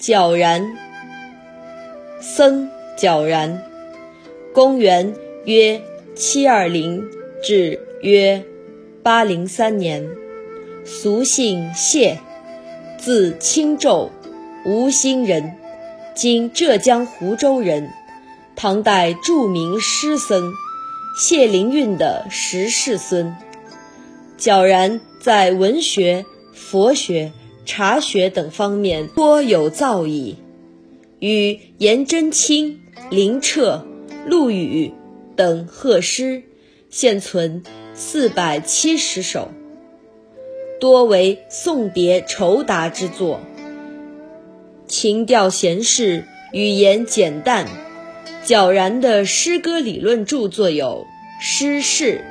皎然，僧皎然，公元约七二零至约八零三年，俗姓谢，字清昼，吴兴人，今浙江湖州人，唐代著名诗僧谢灵运的十世孙。皎然在文学、佛学。茶学等方面颇有造诣，与颜真卿、林彻、陆羽等贺诗，现存四百七十首，多为送别酬答之作。情调闲适，语言简淡。皎然的诗歌理论著作有《诗事》